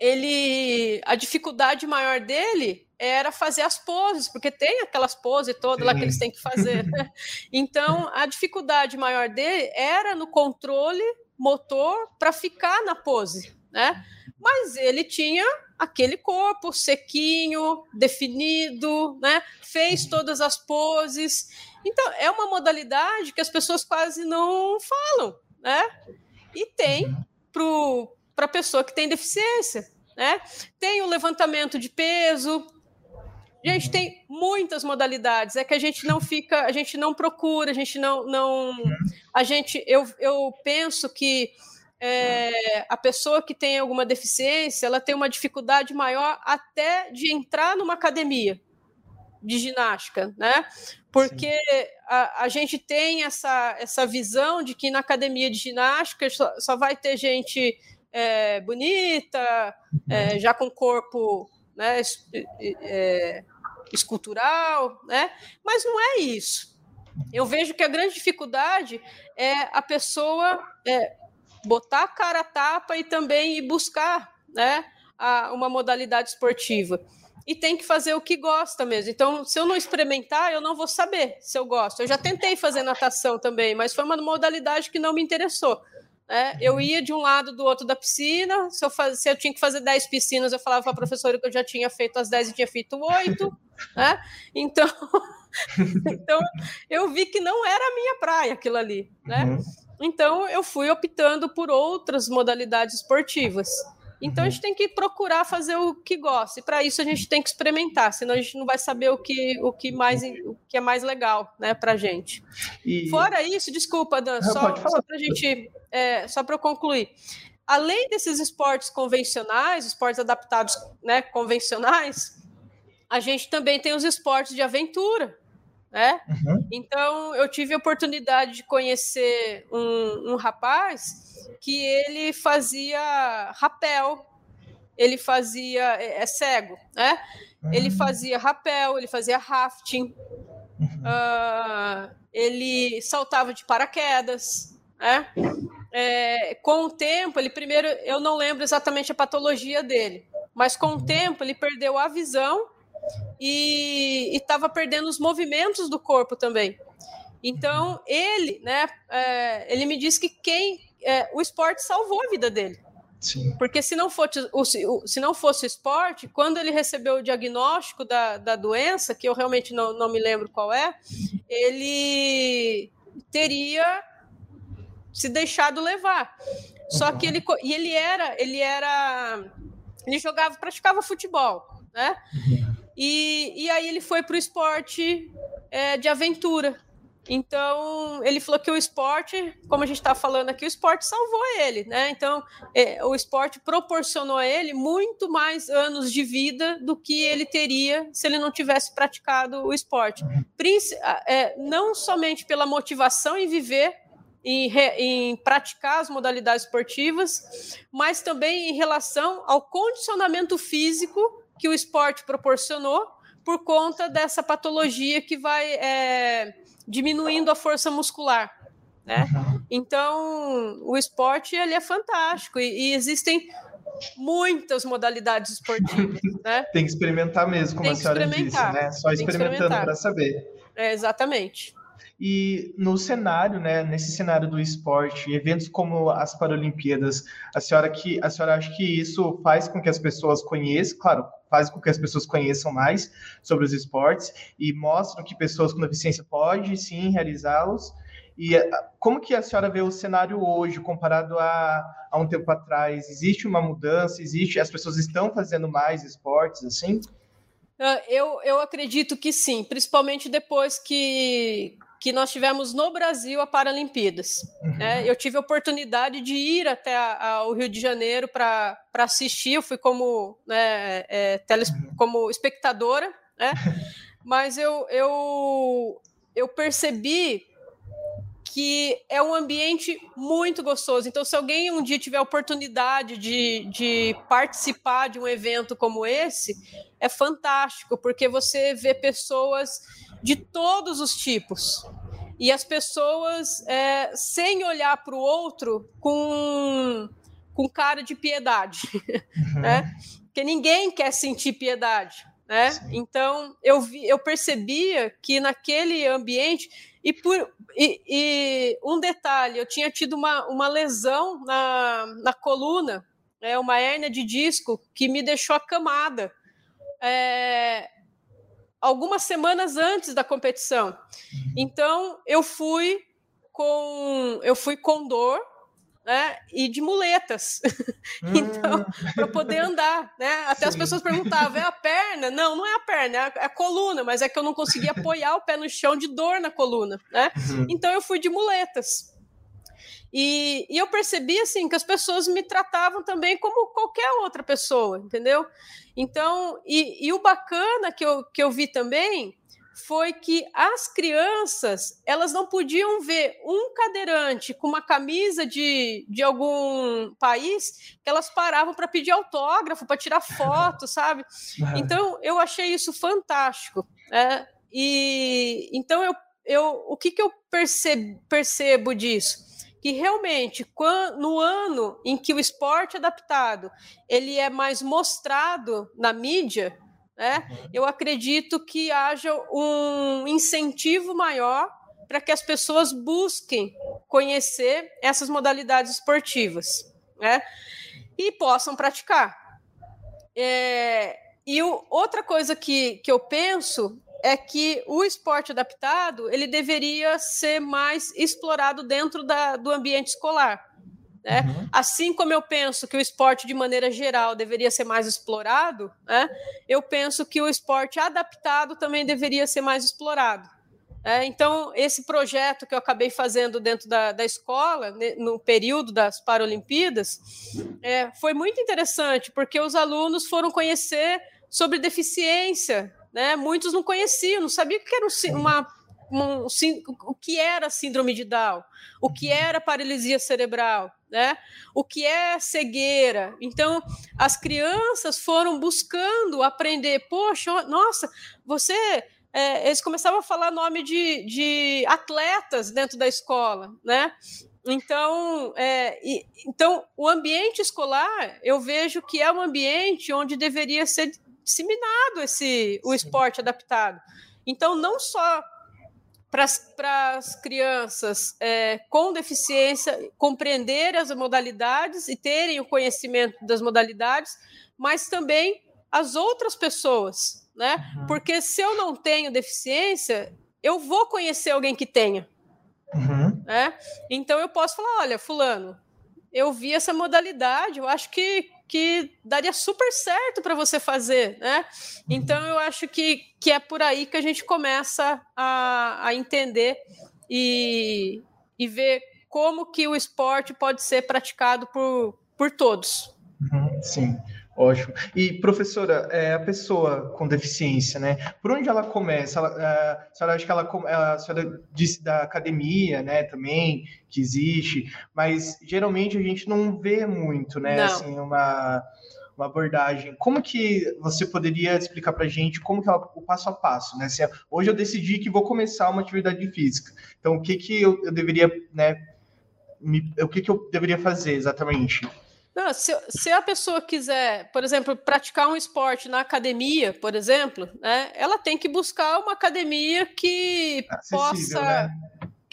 Speaker 3: ele a dificuldade maior dele era fazer as poses, porque tem aquelas poses todas lá que eles têm que fazer. Né? Então, a dificuldade maior dele era no controle motor para ficar na pose, né? Mas ele tinha aquele corpo sequinho, definido, né? Fez todas as poses. Então, é uma modalidade que as pessoas quase não falam, né? E tem para a pessoa que tem deficiência, né? Tem o levantamento de peso, Gente, tem muitas modalidades. É que a gente não fica, a gente não procura, a gente não, não a gente, eu, eu penso que é, a pessoa que tem alguma deficiência, ela tem uma dificuldade maior até de entrar numa academia de ginástica, né? Porque a, a, gente tem essa, essa visão de que na academia de ginástica só, só vai ter gente é, bonita, é, já com corpo né, é, escultural, né? Mas não é isso. Eu vejo que a grande dificuldade é a pessoa é, botar a cara a tapa e também ir buscar né, a, uma modalidade esportiva. E tem que fazer o que gosta mesmo. Então, se eu não experimentar, eu não vou saber se eu gosto. Eu já tentei fazer natação também, mas foi uma modalidade que não me interessou. Né? Eu ia de um lado do outro da piscina, se eu, faz, se eu tinha que fazer 10 piscinas, eu falava para a professora que eu já tinha feito as 10 e tinha feito 8. Né? Então, então, eu vi que não era a minha praia aquilo ali. Né? Uhum. Então, eu fui optando por outras modalidades esportivas. Então, a uhum. gente tem que procurar fazer o que gosta. E para isso, a gente tem que experimentar, senão a gente não vai saber o que, o que, mais, o que é mais legal né, para a gente. E... Fora isso, desculpa, Dan, só, só para gente é, só para eu concluir, além desses esportes convencionais, esportes adaptados, né, convencionais, a gente também tem os esportes de aventura, né? Uhum. Então, eu tive a oportunidade de conhecer um, um rapaz que ele fazia rapel, ele fazia, é, é cego, né? Uhum. Ele fazia rapel, ele fazia rafting, uhum. uh, ele saltava de paraquedas, né? é, com o tempo, ele primeiro, eu não lembro exatamente a patologia dele, mas com o tempo ele perdeu a visão e estava perdendo os movimentos do corpo também. Então ele, né, é, ele me disse que quem é, o esporte salvou a vida dele. Sim. Porque se não, fosse, o, se não fosse o esporte, quando ele recebeu o diagnóstico da, da doença, que eu realmente não, não me lembro qual é, ele teria se deixado levar. Só que ele e ele era, ele era, ele jogava, praticava futebol, né? E, e aí ele foi para o esporte é, de aventura. Então, ele falou que o esporte, como a gente está falando aqui, o esporte salvou ele, né? Então, é, o esporte proporcionou a ele muito mais anos de vida do que ele teria se ele não tivesse praticado o esporte. É, não somente pela motivação em viver, em, em, praticar as modalidades esportivas, mas também em relação ao condicionamento físico que o esporte proporcionou por conta dessa patologia que vai é, diminuindo a força muscular. Né? Uhum. Então, o esporte ele é fantástico e, e existem muitas modalidades esportivas. Né?
Speaker 2: Tem que experimentar mesmo, como Tem a senhora disse, né? Só experimentando para saber.
Speaker 3: É, exatamente.
Speaker 2: E no cenário, né, nesse cenário do esporte, eventos como as Paralimpíadas, a senhora que a senhora acha que isso faz com que as pessoas conheçam, claro, faz com que as pessoas conheçam mais sobre os esportes e mostram que pessoas com deficiência podem sim realizá-los. E eh, como que a senhora vê o cenário hoje comparado a, a um tempo atrás? Existe uma mudança? Existe? As pessoas estão fazendo mais esportes assim?
Speaker 3: Ah, eu, eu acredito que sim, principalmente depois que, que nós tivemos no Brasil a Paralimpíadas. Uhum. É, eu tive a oportunidade de ir até o Rio de Janeiro para assistir, eu fui como, né, é, teles, uhum. como espectadora, né, mas eu, eu, eu percebi que é um ambiente muito gostoso. Então, se alguém um dia tiver a oportunidade de, de participar de um evento como esse, é fantástico, porque você vê pessoas de todos os tipos. E as pessoas, é, sem olhar para o outro com, com cara de piedade, uhum. né? Porque ninguém quer sentir piedade, né? Então, eu, vi, eu percebia que naquele ambiente... E, por, e, e um detalhe, eu tinha tido uma, uma lesão na, na coluna, é uma hérnia de disco que me deixou acamada. É, algumas semanas antes da competição. Uhum. Então eu fui com eu fui com dor né, e de muletas. então, para poder andar, né? Até Sim. as pessoas perguntavam: é a perna? Não, não é a perna, é a, é a, coluna, mas é que eu não conseguia apoiar o pé no chão de dor na coluna, né? Uhum. Então eu fui de muletas. E, e, eu percebi assim que as pessoas me tratavam também como qualquer outra pessoa, entendeu? Então, e, e, o bacana que eu, que eu vi também foi que as crianças elas não podiam ver um cadeirante com uma camisa de, de algum país que elas paravam para pedir autógrafo, para tirar foto, sabe? Então eu achei isso fantástico. Né? E então eu, eu o que, que eu percebo, percebo disso? Que realmente no ano em que o esporte adaptado ele é mais mostrado na mídia, né, uhum. eu acredito que haja um incentivo maior para que as pessoas busquem conhecer essas modalidades esportivas, né, e possam praticar. É, e o, outra coisa que, que eu penso é que o esporte adaptado ele deveria ser mais explorado dentro da, do ambiente escolar. Né? Uhum. Assim como eu penso que o esporte, de maneira geral, deveria ser mais explorado, né? eu penso que o esporte adaptado também deveria ser mais explorado. É, então, esse projeto que eu acabei fazendo dentro da, da escola, no período das Paralimpíadas, é, foi muito interessante, porque os alunos foram conhecer sobre deficiência né? Muitos não conheciam, não sabiam o que era uma, um, o que era síndrome de Down, o que era paralisia cerebral, né? O que é cegueira. Então, as crianças foram buscando aprender. Poxa, nossa, você é, eles começavam a falar nome de, de atletas dentro da escola, né? Então, é, e, então, o ambiente escolar, eu vejo que é um ambiente onde deveria ser disseminado esse o esporte adaptado. Então, não só para as crianças é, com deficiência compreender as modalidades e terem o conhecimento das modalidades, mas também as outras pessoas, né? Uhum. Porque se eu não tenho deficiência, eu vou conhecer alguém que tenha. Uhum. Né? Então eu posso falar, olha, fulano, eu vi essa modalidade, eu acho que que daria super certo para você fazer, né? Então eu acho que, que é por aí que a gente começa a, a entender e, e ver como que o esporte pode ser praticado por, por todos.
Speaker 2: Uhum, sim. Ótimo. E, professora, é, a pessoa com deficiência, né? Por onde ela começa? Ela, é, a senhora acha que ela, a senhora disse da academia, né, também, que existe, mas geralmente a gente não vê muito, né,
Speaker 3: não.
Speaker 2: assim, uma, uma abordagem. Como que você poderia explicar para a gente como que ela, o passo a passo, né? Se, hoje eu decidi que vou começar uma atividade física, então o que que eu, eu deveria, né, me, o que que eu deveria fazer exatamente?
Speaker 3: Não, se, se, a pessoa quiser, por exemplo, praticar um esporte na academia, por exemplo, né, ela tem que buscar uma academia que Acessível, possa. Né?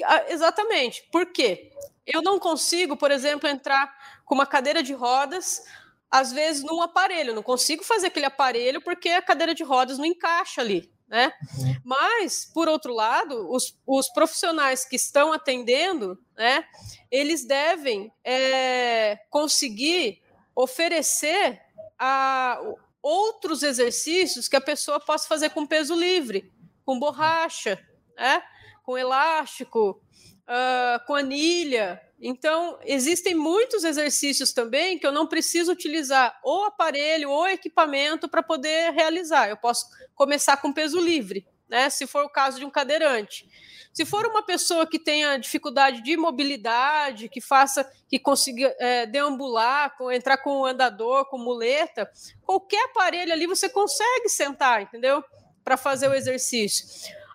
Speaker 3: Ah, exatamente. Por quê? Eu não consigo, por exemplo, entrar com uma cadeira de rodas, às vezes num aparelho. Eu não consigo fazer aquele aparelho porque a cadeira de rodas não encaixa ali. Né? Uhum. Mas, por outro lado, os, os profissionais que estão atendendo, né, eles devem é, conseguir oferecer a, outros exercícios que a pessoa possa fazer com peso livre, com borracha, né, com elástico, uh, com anilha. Então, existem muitos exercícios também que eu não preciso utilizar ou aparelho ou equipamento para poder realizar. Eu posso começar com peso livre, né? Se for o caso de um cadeirante. Se for uma pessoa que tenha dificuldade de mobilidade, que faça, que consiga é, deambular, com, entrar com o andador, com muleta, qualquer aparelho ali você consegue sentar, entendeu? Para fazer o exercício.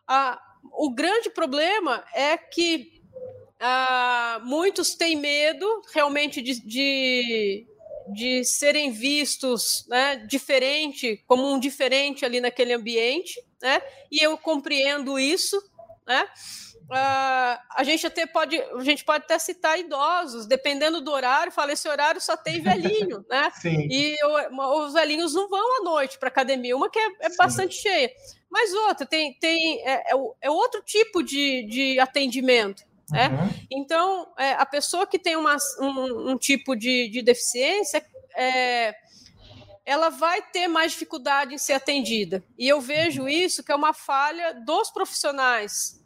Speaker 3: Ah, o grande problema é que ah, muitos têm medo realmente de, de de serem vistos né, diferente, como um diferente ali naquele ambiente, né? E eu compreendo isso, né? Uh, a gente até pode, a gente pode até citar idosos, dependendo do horário, fala esse horário só tem velhinho, né?
Speaker 2: Sim.
Speaker 3: E os velhinhos não vão à noite para academia, uma que é, é bastante cheia, mas outra tem, tem é, é, é outro tipo de, de atendimento, né? Uhum. Então, é, a pessoa que tem uma, um, um tipo de, de deficiência, é, ela vai ter mais dificuldade em ser atendida. E eu vejo isso que é uma falha dos profissionais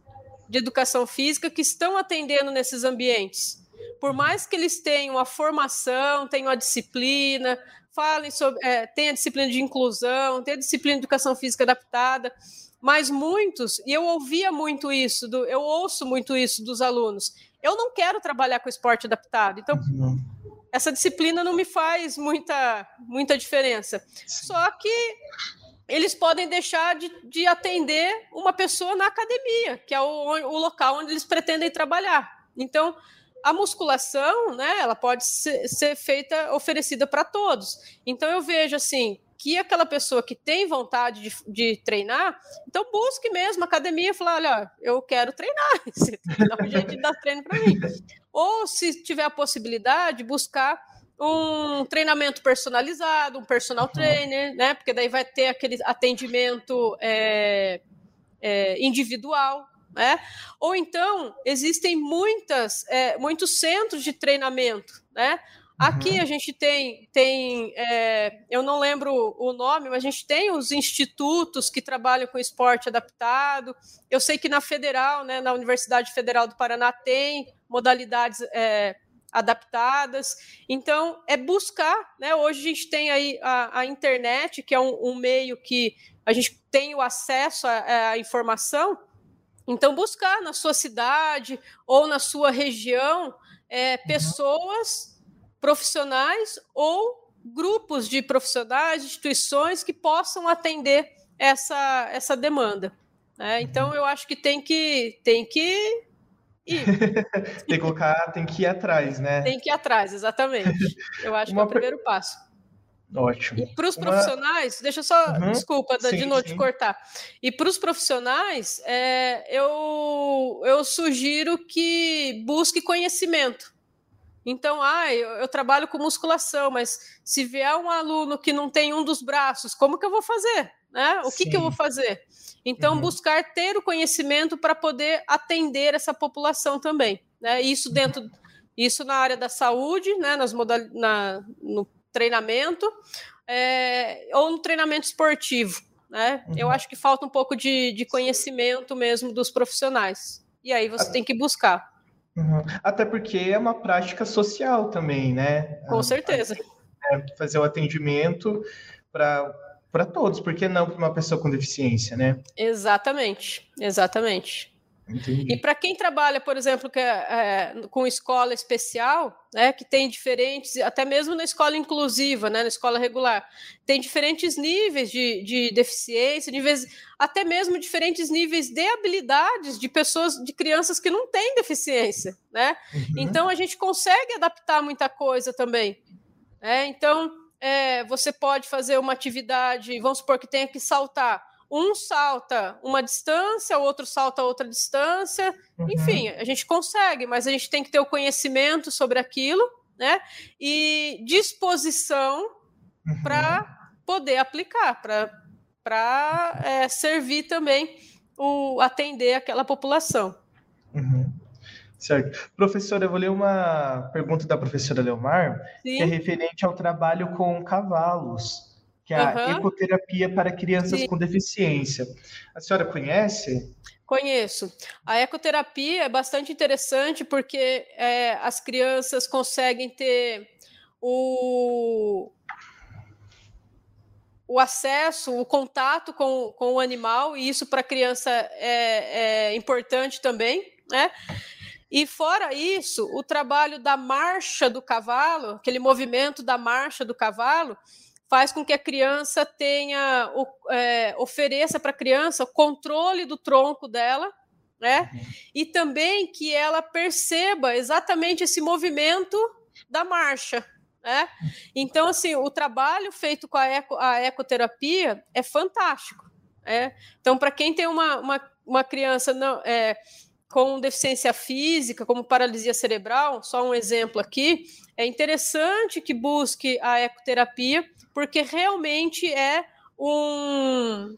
Speaker 3: de educação física que estão atendendo nesses ambientes. Por mais que eles tenham a formação, tenham a disciplina, falem sobre, é, tenha a disciplina de inclusão, tenha a disciplina de educação física adaptada, mas muitos, e eu ouvia muito isso, do, eu ouço muito isso dos alunos, eu não quero trabalhar com esporte adaptado. Então, essa disciplina não me faz muita, muita diferença. Só que eles podem deixar de, de atender uma pessoa na academia, que é o, o local onde eles pretendem trabalhar. Então, a musculação, né, ela pode ser, ser feita, oferecida para todos. Então, eu vejo assim, que aquela pessoa que tem vontade de, de treinar, então busque mesmo a academia e falar, olha, eu quero treinar, você dá um jeito de dar treino para mim. Ou se tiver a possibilidade, buscar um treinamento personalizado, um personal trainer, né? Porque daí vai ter aquele atendimento é, é, individual, né? Ou então existem muitas, é, muitos centros de treinamento, né? Aqui a gente tem, tem é, eu não lembro o nome, mas a gente tem os institutos que trabalham com esporte adaptado. Eu sei que na Federal, né, na Universidade Federal do Paraná, tem modalidades é, adaptadas. Então, é buscar. Né, hoje a gente tem aí a, a internet, que é um, um, meio que a gente tem o acesso à informação. Então, buscar na sua cidade ou na sua região é, pessoas profissionais ou grupos de profissionais, instituições que possam atender essa, essa demanda. Né? Então, eu acho que tem que, tem que ir.
Speaker 2: tem que colocar, tem que ir atrás, né?
Speaker 3: Tem que ir atrás, exatamente. Eu acho Uma... que é o primeiro passo.
Speaker 2: Ótimo.
Speaker 3: E para os Uma... profissionais, deixa eu só, uhum. desculpa, sim, de novo te cortar. E para os profissionais, é, eu, eu sugiro que busque conhecimento. Então, ah, eu, eu, trabalho com musculação, mas se vier um aluno que não tem um dos braços, como que eu vou fazer? Né? O que, que eu vou fazer? Então, uhum. buscar ter o conhecimento para poder atender essa população também. Né? Isso uhum. dentro, isso na área da saúde, né? Nas modal, na, no treinamento, é, ou no treinamento esportivo. Né? Uhum. Eu acho que falta um pouco de, de conhecimento mesmo dos profissionais. E aí você tem que buscar.
Speaker 2: Uhum. Até porque é uma prática social também, né?
Speaker 3: Com certeza.
Speaker 2: É, fazer o atendimento para todos, porque não para uma pessoa com deficiência, né?
Speaker 3: Exatamente, exatamente. Entendi. E para quem trabalha, por exemplo, que é, é, com escola especial, né, que tem diferentes, até mesmo na escola inclusiva, né, na escola regular, tem diferentes níveis de, de deficiência, níveis, até mesmo diferentes níveis de habilidades de pessoas, de crianças que não têm deficiência, né? Uhum. Então a gente consegue adaptar muita coisa também. Né? Então é, você pode fazer uma atividade, vamos supor que tenha que saltar um salta uma distância, o outro salta outra distância. Uhum. Enfim, a gente consegue, mas a gente tem que ter o conhecimento sobre aquilo, né? E disposição uhum. para poder aplicar, para é, servir também o atender aquela população.
Speaker 2: Uhum. Certo. Professora, eu vou ler uma pergunta da professora Leomar, Sim. que é referente ao trabalho com cavalos que é a uhum. ecoterapia para crianças Sim. com deficiência. A senhora conhece?
Speaker 3: Conheço. A ecoterapia é bastante interessante porque é, as crianças conseguem ter o, o acesso, o contato com, com o animal, e isso para a criança é, é importante também, né? E fora isso, o trabalho da marcha do cavalo, aquele movimento da marcha do cavalo, faz com que a criança tenha, é, ofereça para a criança controle do tronco dela, né? Uhum. E também que ela perceba exatamente esse movimento da marcha, né? Então, assim, o trabalho feito com a, eco, a ecoterapia é fantástico. É? Então, para quem tem uma, uma, uma criança não, é, com deficiência física, como paralisia cerebral, só um exemplo aqui, é interessante que busque a ecoterapia, porque realmente é um,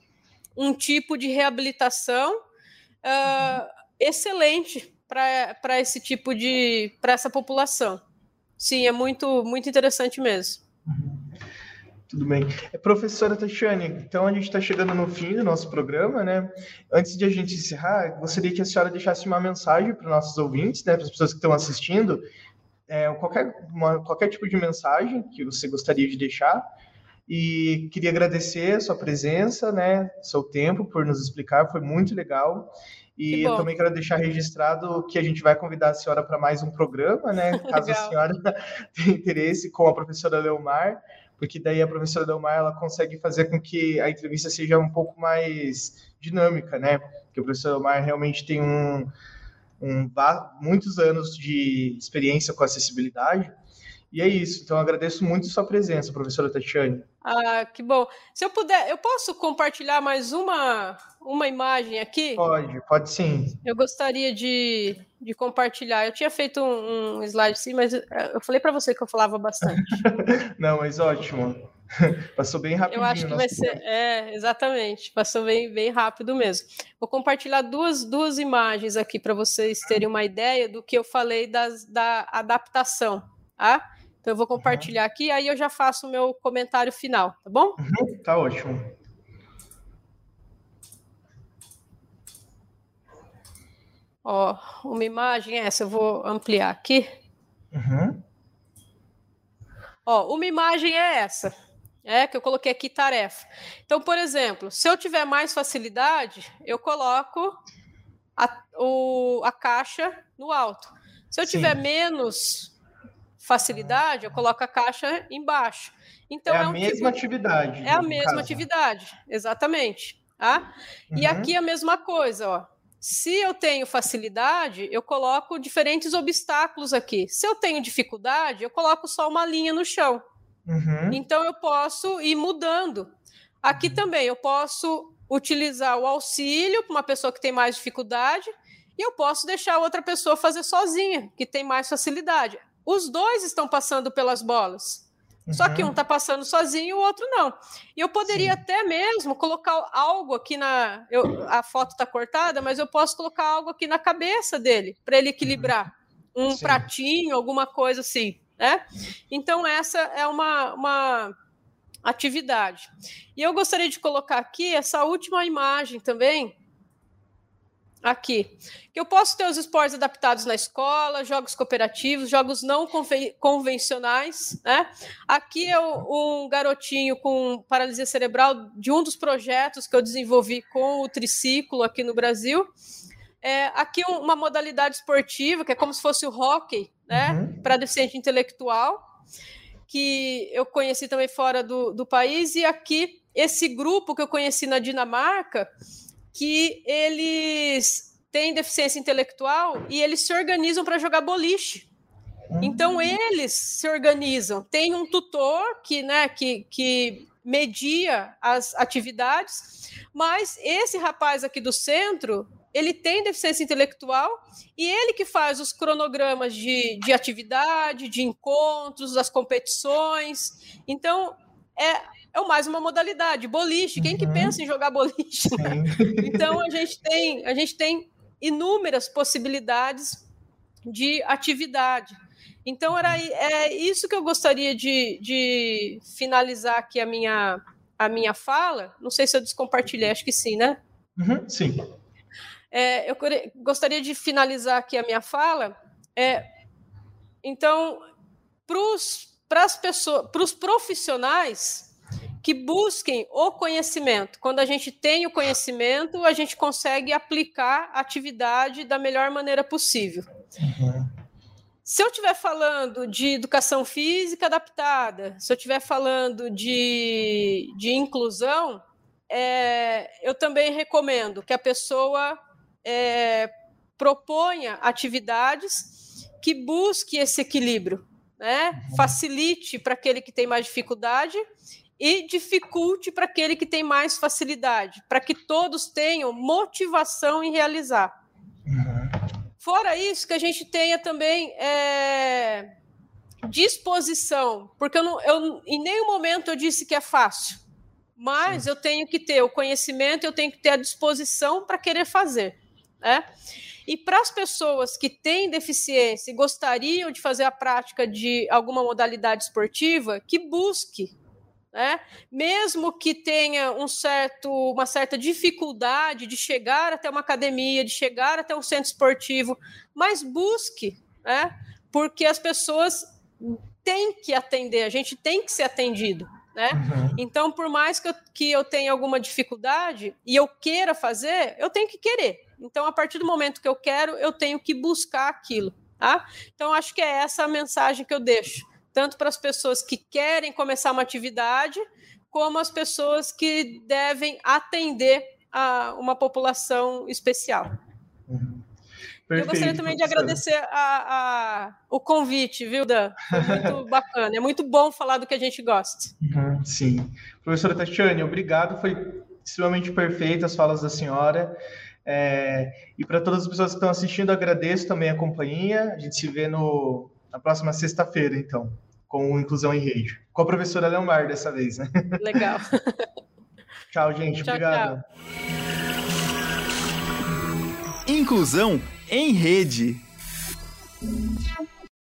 Speaker 3: um tipo de reabilitação uh, excelente para esse tipo de para essa população. Sim, é muito muito interessante mesmo.
Speaker 2: Tudo bem. É, professora Tatiane, então a gente está chegando no fim do nosso programa, né? Antes de a gente encerrar, gostaria que a senhora deixasse uma mensagem para os nossos ouvintes, né, para as pessoas que estão assistindo, é, qualquer, uma, qualquer tipo de mensagem que você gostaria de deixar. E queria agradecer a sua presença, né, seu tempo por nos explicar, foi muito legal. E eu também quero deixar registrado que a gente vai convidar a senhora para mais um programa, né? Caso a senhora tenha interesse, com a professora Leomar, porque daí a professora Leomar ela consegue fazer com que a entrevista seja um pouco mais dinâmica, né? Porque o professor Leomar realmente tem um, um, muitos anos de experiência com acessibilidade. E é isso. Então, agradeço muito sua presença, professora Tatiane.
Speaker 3: Ah, que bom. Se eu puder, eu posso compartilhar mais uma, uma imagem aqui?
Speaker 2: Pode, pode sim.
Speaker 3: Eu gostaria de, de compartilhar. Eu tinha feito um, um slide sim, mas eu falei para você que eu falava bastante.
Speaker 2: Não, mas ótimo. Passou bem rápido.
Speaker 3: Eu acho que vai ser. É, exatamente. Passou bem, bem rápido mesmo. Vou compartilhar duas, duas imagens aqui para vocês terem uma ideia do que eu falei das, da adaptação. Tá? Então eu vou compartilhar uhum. aqui, aí eu já faço o meu comentário final, tá bom?
Speaker 2: Uhum, tá ótimo.
Speaker 3: Ó, uma imagem essa, eu vou ampliar aqui. Uhum. Ó, uma imagem é essa é, que eu coloquei aqui tarefa. Então, por exemplo, se eu tiver mais facilidade, eu coloco a, o, a caixa no alto. Se eu Sim. tiver menos facilidade, eu coloco a caixa embaixo. Então,
Speaker 2: é, é a um mesma tipo, atividade.
Speaker 3: É a mesma caso. atividade, exatamente. Tá? Uhum. E aqui a mesma coisa, ó. Se eu tenho facilidade, eu coloco diferentes obstáculos aqui. Se eu tenho dificuldade, eu coloco só uma linha no chão. Uhum. Então eu posso ir mudando. Aqui uhum. também eu posso utilizar o auxílio para uma pessoa que tem mais dificuldade e eu posso deixar a outra pessoa fazer sozinha, que tem mais facilidade. Os dois estão passando pelas bolas. Uhum. Só que um está uhum. passando sozinho e o outro não. E eu poderia Sim. até mesmo colocar algo aqui na. Eu, a foto está cortada, mas eu posso colocar algo aqui na cabeça dele, para ele equilibrar. Uhum. Um Sim. pratinho, alguma coisa assim. Né? Então, essa é uma, uma atividade. E eu gostaria de colocar aqui essa última imagem também. Aqui. Que eu posso ter os esportes adaptados na escola, jogos cooperativos, jogos não convencionais. Né? Aqui é um garotinho com paralisia cerebral de um dos projetos que eu desenvolvi com o triciclo aqui no Brasil. É, aqui uma modalidade esportiva, que é como se fosse o hockey, né? Uhum. Para deficiente intelectual, que eu conheci também fora do, do país, e aqui esse grupo que eu conheci na Dinamarca, que eles têm deficiência intelectual e eles se organizam para jogar boliche. Então eles se organizam. Tem um tutor que, né, que, que media as atividades, mas esse rapaz aqui do centro, ele tem deficiência intelectual e ele que faz os cronogramas de, de atividade, de encontros, das competições. Então, é, é mais uma modalidade, boliche. Quem uhum. que pensa em jogar boliche? Né? Então, a gente, tem, a gente tem inúmeras possibilidades de atividade. Então, era é isso que eu gostaria de, de finalizar aqui a minha, a minha fala. Não sei se eu descompartilhei, acho que sim, né?
Speaker 2: Uhum, sim.
Speaker 3: É, eu gostaria de finalizar aqui a minha fala. É, então, para as pessoas, para os profissionais que busquem o conhecimento. Quando a gente tem o conhecimento, a gente consegue aplicar a atividade da melhor maneira possível. Uhum. Se eu estiver falando de educação física adaptada, se eu estiver falando de, de inclusão, é, eu também recomendo que a pessoa é, proponha atividades que busque esse equilíbrio, né? Uhum. Facilite para aquele que tem mais dificuldade e dificulte para aquele que tem mais facilidade, para que todos tenham motivação em realizar. Uhum. Fora isso, que a gente tenha também é, disposição, porque eu, não, eu em nenhum momento eu disse que é fácil, mas Sim. eu tenho que ter o conhecimento, eu tenho que ter a disposição para querer fazer. Né? E para as pessoas que têm deficiência e gostariam de fazer a prática de alguma modalidade esportiva, que busque. Né? Mesmo que tenha um certo, uma certa dificuldade de chegar até uma academia, de chegar até um centro esportivo, mas busque, né? porque as pessoas têm que atender, a gente tem que ser atendido. Né? Uhum. Então, por mais que eu, que eu tenha alguma dificuldade e eu queira fazer, eu tenho que querer. Então, a partir do momento que eu quero, eu tenho que buscar aquilo. Tá? Então, acho que é essa a mensagem que eu deixo, tanto para as pessoas que querem começar uma atividade, como as pessoas que devem atender a uma população especial. Uhum. Perfeito, eu gostaria também de agradecer a, a, o convite, viu, Dan? Foi muito bacana. É muito bom falar do que a gente gosta.
Speaker 2: Uhum, sim. Professora Tatiane, obrigado. Foi extremamente perfeita as falas da senhora. É, e para todas as pessoas que estão assistindo, agradeço também a companhia. A gente se vê no, na próxima sexta-feira, então, com Inclusão em Rede. Com a professora Leomar dessa vez, né?
Speaker 3: Legal.
Speaker 2: tchau, gente. Tchau, Obrigado. Tchau.
Speaker 1: Inclusão em Rede.